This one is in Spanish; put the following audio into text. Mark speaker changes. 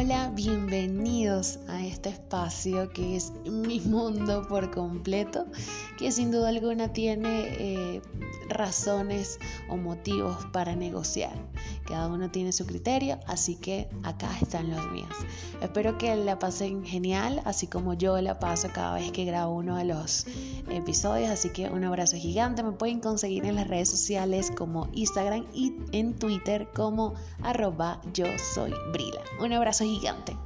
Speaker 1: Hola, bienvenidos a este espacio que es mi mundo por completo, que sin duda alguna tiene eh, razones o motivos para negociar. Cada uno tiene su criterio, así que acá están los míos. Espero que la pasen genial, así como yo la paso cada vez que grabo uno de los episodios. Así que un abrazo gigante. Me pueden conseguir en las redes sociales como Instagram y en Twitter como arroba yo soy Brila. Un abrazo gigante.